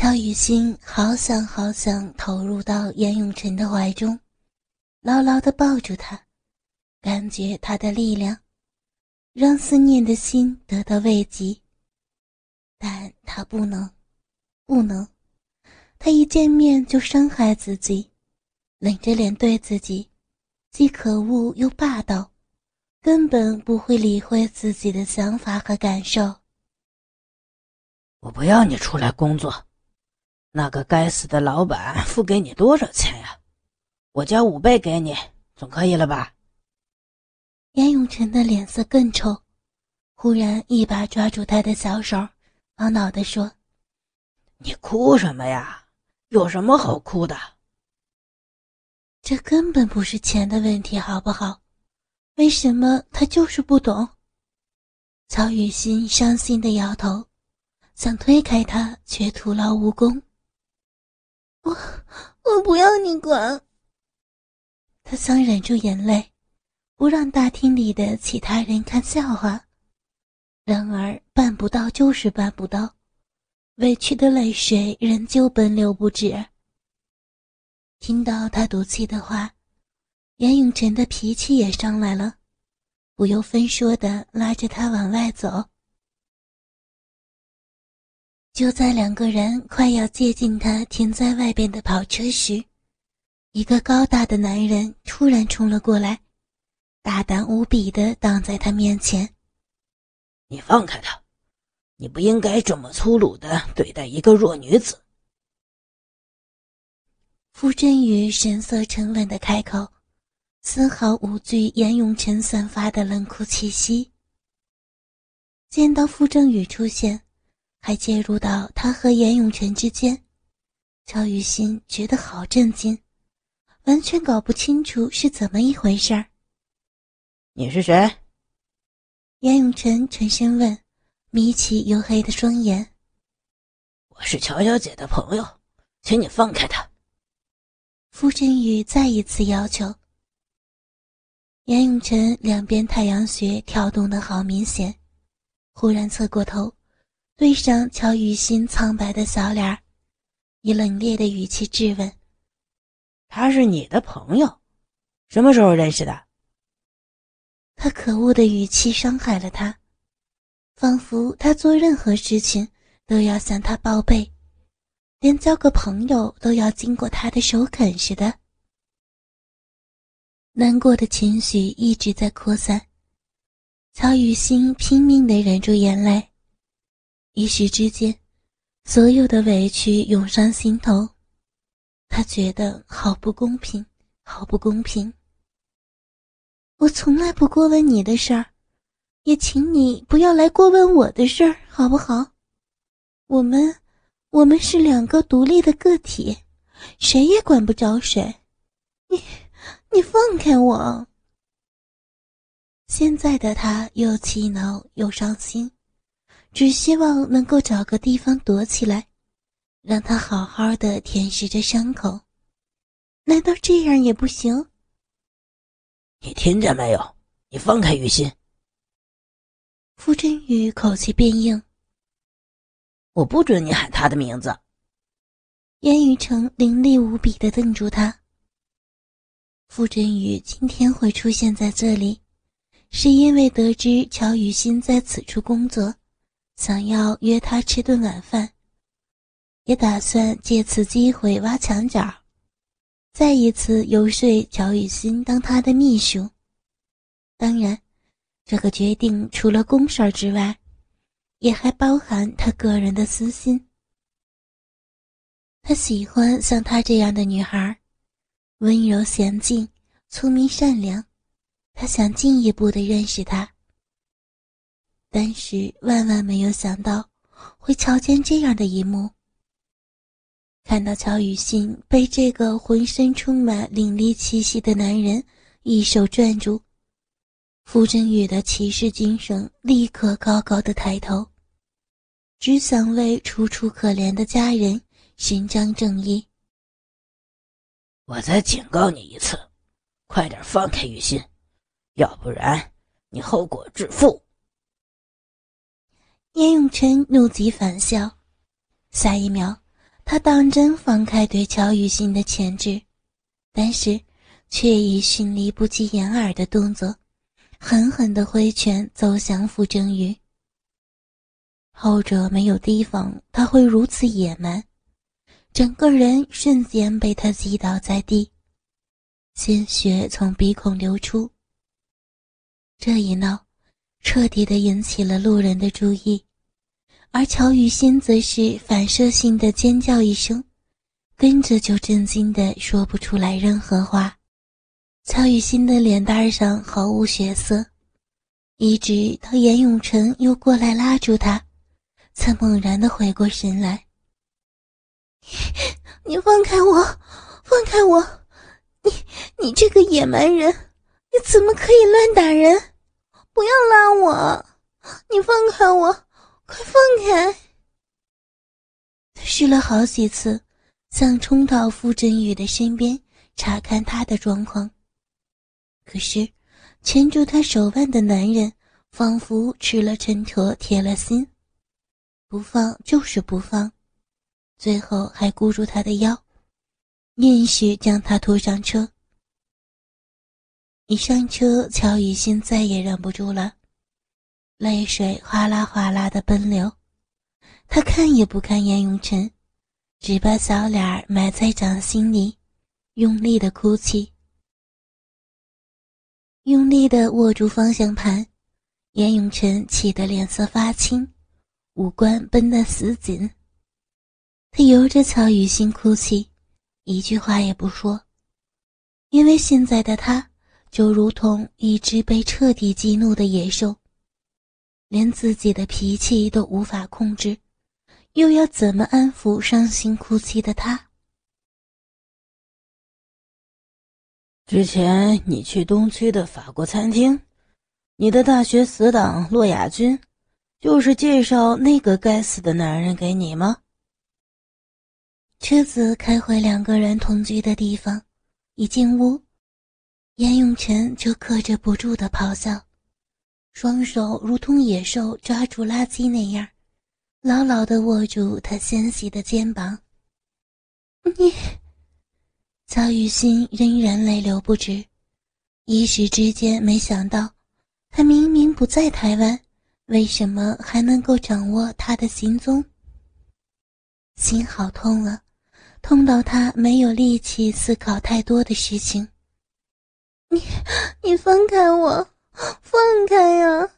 乔雨欣好想好想投入到严永晨的怀中，牢牢的抱住他，感觉他的力量，让思念的心得到慰藉。但他不能，不能，他一见面就伤害自己，冷着脸对自己，既可恶又霸道。根本不会理会自己的想法和感受。我不要你出来工作，那个该死的老板付给你多少钱呀？我交五倍给你，总可以了吧？严永成的脸色更臭，忽然一把抓住他的小手，懊恼地说：“你哭什么呀？有什么好哭的？这根本不是钱的问题，好不好？”为什么他就是不懂？曹雨欣伤心的摇头，想推开他，却徒劳无功。我我不要你管。他想忍住眼泪，不让大厅里的其他人看笑话，然而办不到就是办不到，委屈的泪水仍旧奔流不止。听到他赌气的话。严永成的脾气也上来了，不由分说的拉着他往外走。就在两个人快要接近他停在外边的跑车时，一个高大的男人突然冲了过来，大胆无比的挡在他面前：“你放开他！你不应该这么粗鲁的对待一个弱女子。”傅振宇神色沉稳的开口。丝毫无惧严永成散发的冷酷气息。见到傅振宇出现，还介入到他和严永成之间，乔雨欣觉得好震惊，完全搞不清楚是怎么一回事儿。你是谁？严永成沉声问，眯起黝黑的双眼。我是乔小姐的朋友，请你放开他。傅振宇再一次要求。严永成两边太阳穴跳动的好明显，忽然侧过头，对上乔雨欣苍白的小脸儿，以冷冽的语气质问：“他是你的朋友，什么时候认识的？”他可恶的语气伤害了他，仿佛他做任何事情都要向他报备，连交个朋友都要经过他的首肯似的。难过的情绪一直在扩散，乔雨欣拼命的忍住眼泪，一时之间，所有的委屈涌上心头，他觉得好不公平，好不公平。我从来不过问你的事儿，也请你不要来过问我的事儿，好不好？我们，我们是两个独立的个体，谁也管不着谁。你。你放开我！现在的他又气恼又伤心，只希望能够找个地方躲起来，让他好好的舔舐着伤口。难道这样也不行？你听见没有？你放开雨欣！傅振宇口气变硬。我不准你喊他的名字。严雨成凌厉无比的瞪住他。傅振宇今天会出现在这里，是因为得知乔雨欣在此处工作，想要约她吃顿晚饭，也打算借此机会挖墙脚，再一次游说乔雨欣当他的秘书。当然，这个决定除了公事之外，也还包含他个人的私心。他喜欢像她这样的女孩。温柔娴静，聪明善良，他想进一步的认识她，但是万万没有想到会瞧见这样的一幕。看到乔雨欣被这个浑身充满凛冽气息的男人一手攥住，傅振宇的骑士精神立刻高高的抬头，只想为楚楚可怜的家人伸张正义。我再警告你一次，快点放开雨欣，要不然你后果自负。叶永成怒极反笑，下一秒，他当真放开对乔雨欣的牵制，但是却以迅雷不及掩耳的动作，狠狠地挥拳走向傅正宇。后者没有提防他会如此野蛮，整个人瞬间被他击倒在地，鲜血从鼻孔流出。这一闹，彻底的引起了路人的注意。而乔雨欣则是反射性的尖叫一声，跟着就震惊的说不出来任何话。乔雨欣的脸蛋上毫无血色，一直到严永成又过来拉住她，才猛然的回过神来：“ 你放开我，放开我！你你这个野蛮人，你怎么可以乱打人？不要拉我！你放开我！”快放开！试了好几次，想冲到傅振宇的身边查看他的状况。可是，牵住他手腕的男人仿佛吃了秤砣铁了心，不放就是不放，最后还箍住他的腰，硬是将他拖上车。一上车，乔雨欣再也忍不住了。泪水哗啦哗啦的奔流，他看也不看严永成，只把小脸埋在掌心里，用力的哭泣，用力的握住方向盘。严永成气得脸色发青，五官绷得死紧。他由着乔雨欣哭泣，一句话也不说，因为现在的他就如同一只被彻底激怒的野兽。连自己的脾气都无法控制，又要怎么安抚伤心哭泣的他？之前你去东区的法国餐厅，你的大学死党洛亚军，就是介绍那个该死的男人给你吗？车子开回两个人同居的地方，一进屋，严永成就克制不住的咆哮。双手如同野兽抓住垃圾那样，牢牢地握住他纤细的肩膀。你，曹雨欣仍然泪流不止，一时之间没想到，他明明不在台湾，为什么还能够掌握他的行踪？心好痛啊，痛到他没有力气思考太多的事情。你，你放开我！放开呀！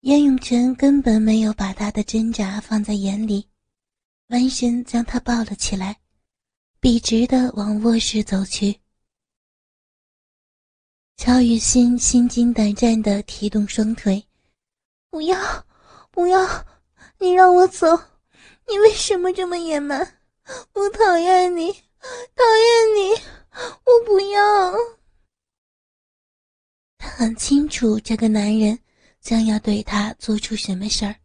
严永泉根本没有把他的挣扎放在眼里，弯身将他抱了起来，笔直的往卧室走去。乔雨欣心惊胆战的提动双腿：“不要，不要！你让我走！你为什么这么野蛮？我讨厌你，讨厌你！我不要！”他很清楚这个男人将要对他做出什么事儿。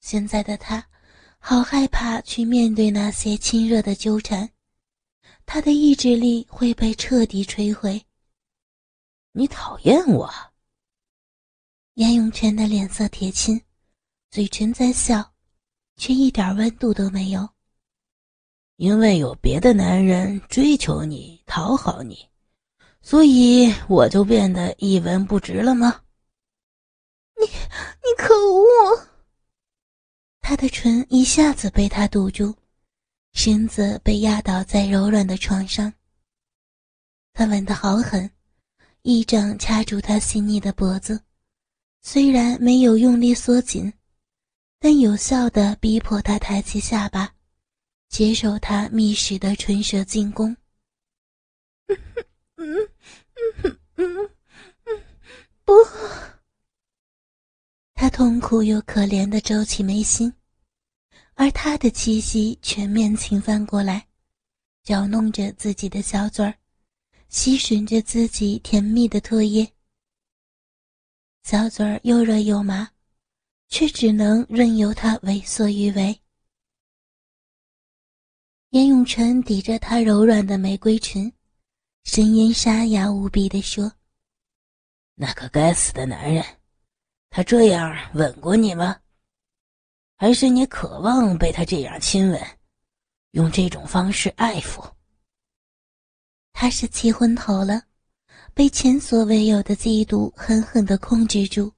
现在的他，好害怕去面对那些亲热的纠缠，他的意志力会被彻底摧毁。你讨厌我？严永泉的脸色铁青，嘴唇在笑，却一点温度都没有。因为有别的男人追求你，讨好你。所以我就变得一文不值了吗？你你可恶！他的唇一下子被他堵住，身子被压倒在柔软的床上。他吻得好狠，一掌掐住他细腻的脖子，虽然没有用力缩紧，但有效的逼迫他抬起下巴，接受他密实的唇舌进攻。嗯嗯嗯嗯，不！他痛苦又可怜的皱起眉心，而他的气息全面侵犯过来，搅弄着自己的小嘴儿，吸吮着自己甜蜜的唾液。小嘴儿又热又麻，却只能任由他为所欲为。严永成抵着他柔软的玫瑰唇。声音沙哑无比地说：“那个该死的男人，他这样吻过你吗？”还是你渴望被他这样亲吻，用这种方式爱抚？他是气昏头了，被前所未有的嫉妒狠狠的控制住，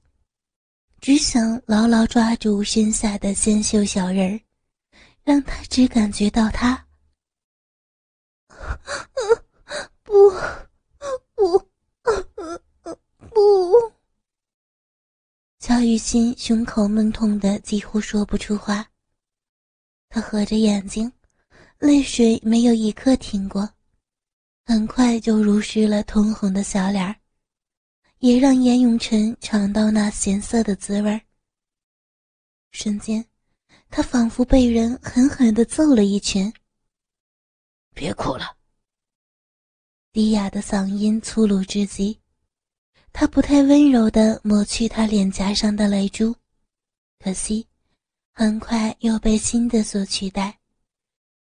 只想牢牢抓住身下的纤秀小人儿，让他只感觉到他。不，不，不！乔雨欣胸口闷痛的几乎说不出话。他合着眼睛，泪水没有一刻停过，很快就濡湿了通红的小脸儿，也让严永成尝到那咸涩的滋味儿。瞬间，他仿佛被人狠狠的揍了一拳。别哭了。低哑的嗓音粗鲁至极，他不太温柔地抹去他脸颊上的泪珠，可惜，很快又被新的所取代，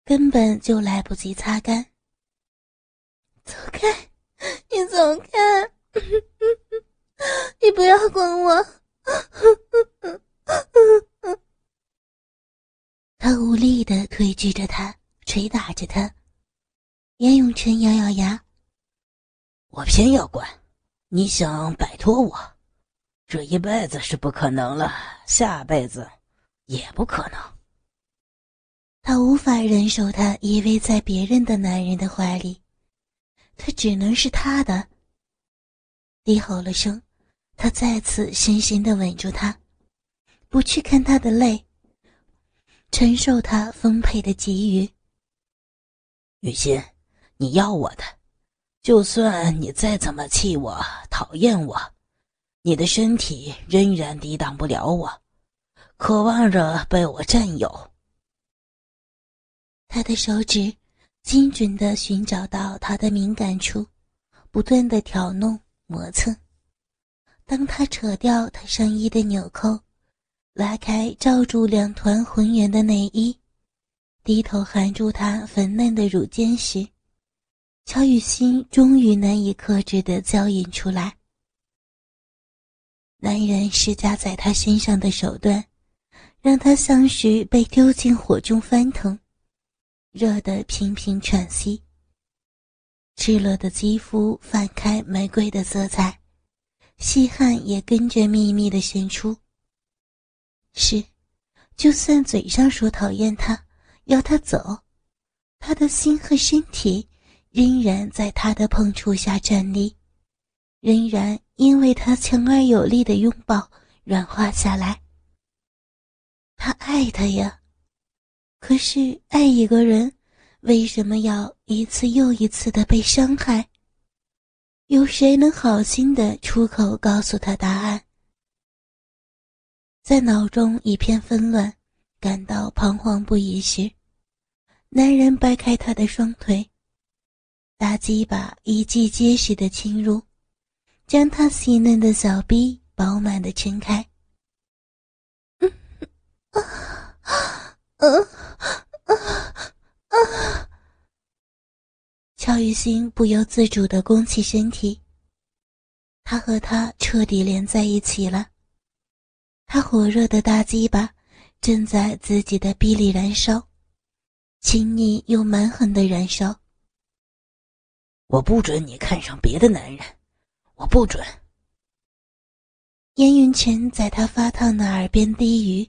根本就来不及擦干。走开，你走开，你不要管我。他无力地推拒着他，捶打着他。严永成咬咬牙。我偏要管，你想摆脱我，这一辈子是不可能了，下辈子也不可能。他无法忍受他依偎在别人的男人的怀里，他只能是他的。低吼了声，他再次深深的吻住他，不去看他的泪，承受他丰沛的给予。雨欣，你要我的。就算你再怎么气我、讨厌我，你的身体仍然抵挡不了我，渴望着被我占有。他的手指精准的寻找到他的敏感处，不断的挑弄、磨蹭。当他扯掉他上衣的纽扣，拉开罩住两团浑圆的内衣，低头含住他粉嫩的乳尖时，乔雨欣终于难以克制的娇吟出来。男人施加在她身上的手段，让她像是被丢进火中翻腾，热得频频喘息。赤裸的肌肤泛开玫瑰的色彩，细汗也跟着密密的渗出。是，就算嘴上说讨厌他，要他走，他的心和身体。仍然在他的碰触下站立，仍然因为他强而有力的拥抱软化下来。他爱他呀，可是爱一个人，为什么要一次又一次的被伤害？有谁能好心的出口告诉他答案？在脑中一片纷乱，感到彷徨不已时，男人掰开他的双腿。大鸡巴一记结实的侵入，将他细嫩的小臂饱满的撑开。乔雨欣不由自主的弓起身体，他和他彻底连在一起了。他火热的大鸡巴正在自己的臂里燃烧，亲昵又蛮横的燃烧。我不准你看上别的男人，我不准。严云泉在他发烫的耳边低语，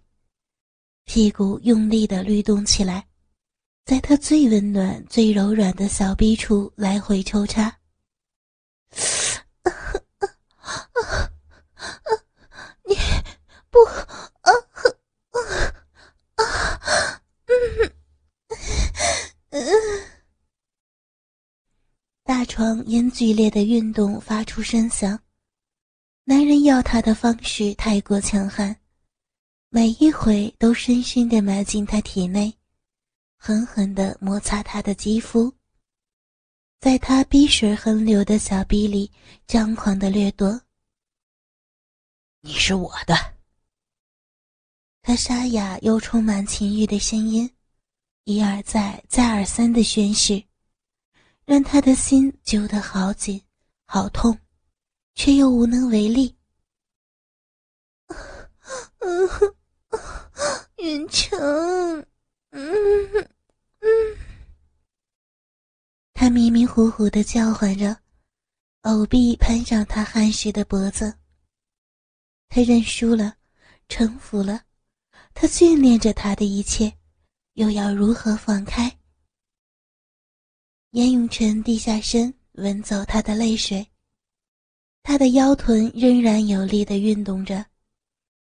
屁股用力的律动起来，在他最温暖、最柔软的小臂处来回抽插。你不啊啊啊！嗯嗯。大床因剧烈的运动发出声响，男人要她的方式太过强悍，每一回都深深地埋进她体内，狠狠地摩擦她的肌肤，在她逼水横流的小臂里张狂地掠夺。你是我的，他沙哑又充满情欲的声音，一而再、再而三的宣誓。让他的心揪得好紧，好痛，却又无能为力。云城，嗯嗯。他迷迷糊糊的叫唤着，藕臂攀上他汗湿的脖子。他认输了，臣服了。他训练着他的一切，又要如何放开？严永成低下身，吻走他的泪水。他的腰臀仍然有力地运动着，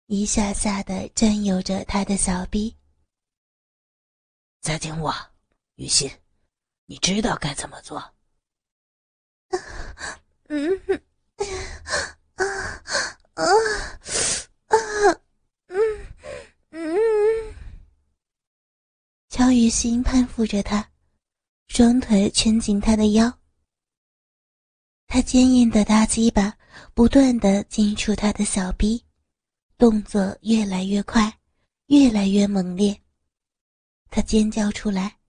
一下下的占有着他的小臂。再听我，雨欣，你知道该怎么做？嗯，啊啊啊，嗯嗯。乔雨欣攀附着他。双腿圈紧他的腰，他坚硬的大鸡巴不断的进出他的小臂，动作越来越快，越来越猛烈。他尖叫出来，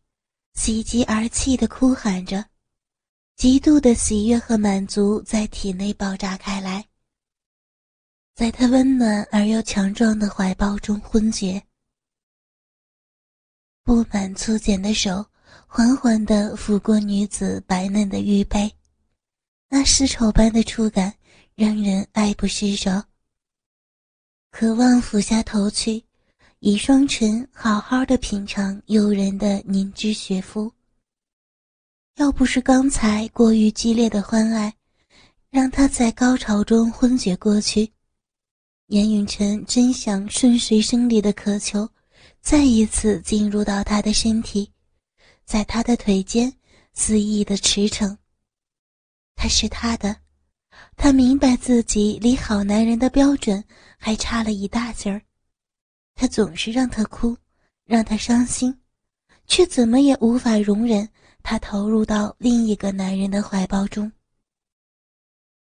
喜极而泣的哭喊着，极度的喜悦和满足在体内爆炸开来，在他温暖而又强壮的怀抱中昏厥，布满粗茧的手。缓缓地抚过女子白嫩的玉背，那丝绸般的触感让人爱不释手。渴望俯下头去，以双唇好好的品尝诱人的凝脂雪肤。要不是刚才过于激烈的欢爱，让他在高潮中昏厥过去，严允晨真想顺随生理的渴求，再一次进入到他的身体。在他的腿间肆意的驰骋。他是他的，他明白自己离好男人的标准还差了一大截儿。他总是让他哭，让他伤心，却怎么也无法容忍他投入到另一个男人的怀抱中。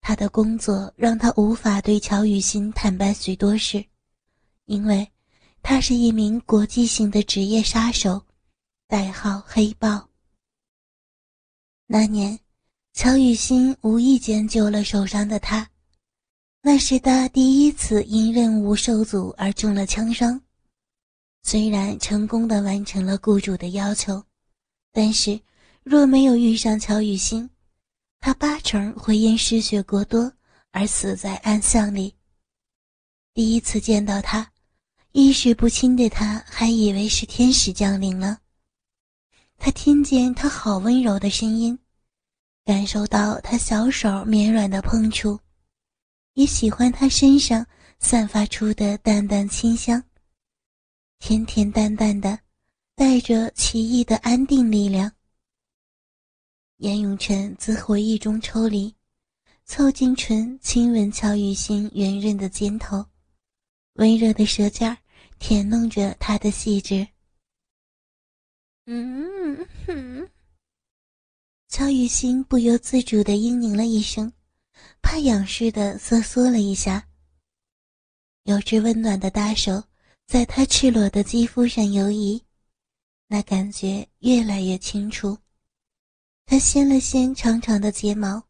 他的工作让他无法对乔雨欣坦白许多事，因为他是一名国际性的职业杀手。代号黑豹。那年，乔雨欣无意间救了受伤的他，那是他第一次因任务受阻而中了枪伤。虽然成功的完成了雇主的要求，但是若没有遇上乔雨欣，他八成会因失血过多而死在暗巷里。第一次见到他，意识不清的他还以为是天使降临了。他听见他好温柔的声音，感受到他小手绵软的碰触，也喜欢他身上散发出的淡淡清香。甜甜淡淡的，带着奇异的安定力量。严永成自回忆中抽离，凑近唇亲吻乔雨欣圆润的肩头，温热的舌尖舔弄着她的细致。嗯哼，乔雨欣不由自主的嘤咛了一声，怕痒似的瑟缩了一下。有只温暖的大手在她赤裸的肌肤上游移，那感觉越来越清楚。她掀了掀长长的睫毛，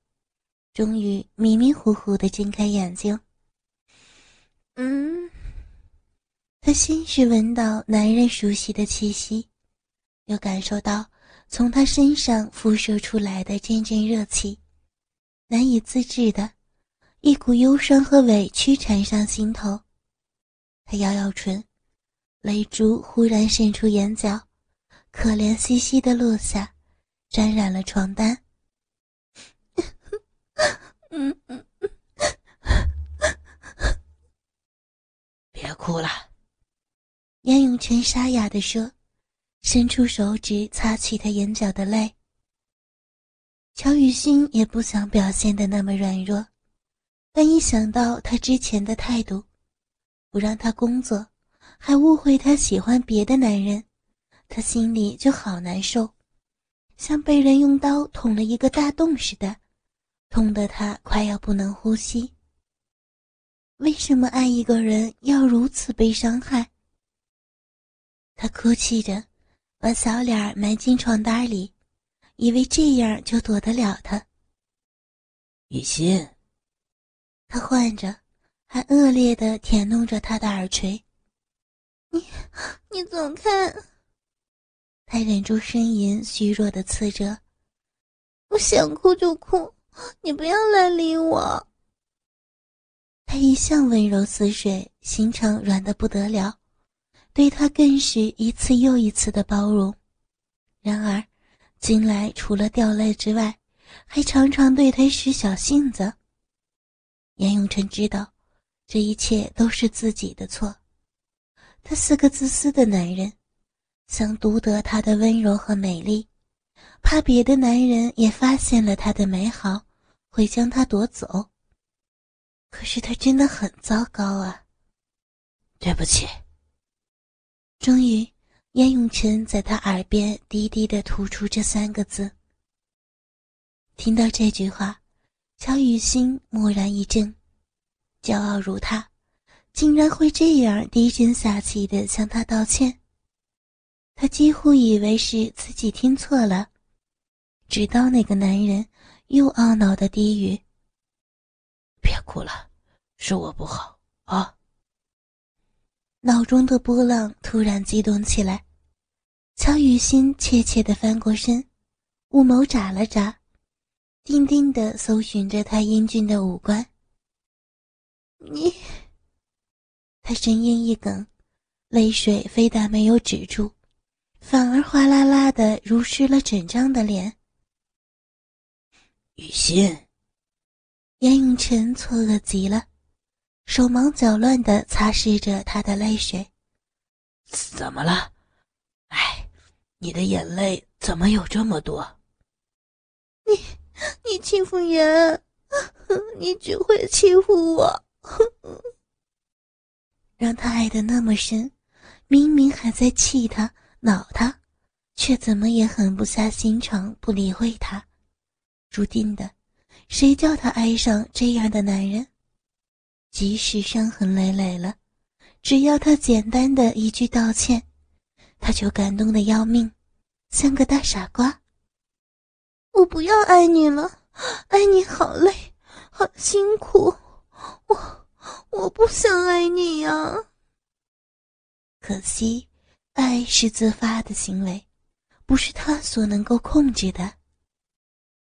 终于迷迷糊糊的睁开眼睛。嗯，她先是闻到男人熟悉的气息。又感受到从他身上辐射出来的阵阵热气，难以自制的，一股忧伤和委屈缠上心头。他咬咬唇，泪珠忽然渗出眼角，可怜兮兮的落下，沾染了床单。嗯嗯，别哭了，严永成沙哑地说。伸出手指擦去他眼角的泪。乔雨欣也不想表现的那么软弱，但一想到他之前的态度，不让他工作，还误会他喜欢别的男人，他心里就好难受，像被人用刀捅了一个大洞似的，痛得他快要不能呼吸。为什么爱一个人要如此被伤害？他哭泣着。把小脸埋进床单里，以为这样就躲得了他。雨欣，他唤着，还恶劣的舔弄着他的耳垂。你你走开！他忍住呻吟，虚弱的刺着。我想哭就哭，你不要来理我。他一向温柔似水，心肠软的不得了，对他更是一次又一次的包容。然而，近来除了掉泪之外，还常常对他使小性子。严永成知道，这一切都是自己的错。他是个自私的男人。想独得她的温柔和美丽，怕别的男人也发现了她的美好，会将她夺走。可是他真的很糟糕啊！对不起。终于，燕永晨在他耳边低低的吐出这三个字。听到这句话，乔雨欣蓦然一怔，骄傲如他，竟然会这样低声下气的向他道歉。他几乎以为是自己听错了，直到那个男人又懊恼的低语：“别哭了，是我不好。”中的波浪突然激动起来，乔雨欣怯怯地翻过身，雾眸眨了眨，定定地搜寻着他英俊的五官。你，他声音一哽，泪水非但没有止住。反而哗啦啦的濡湿了整张的脸。雨欣，严永成错愕极了，手忙脚乱的擦拭着他的泪水。怎么了？哎，你的眼泪怎么有这么多？你，你欺负人，你只会欺负我，让他爱的那么深，明明还在气他。恼他，却怎么也狠不下心肠不理会他。注定的，谁叫他爱上这样的男人？即使伤痕累累了，只要他简单的一句道歉，他就感动的要命，像个大傻瓜。我不要爱你了，爱你好累，好辛苦，我我不想爱你呀。可惜。爱是自发的行为，不是他所能够控制的。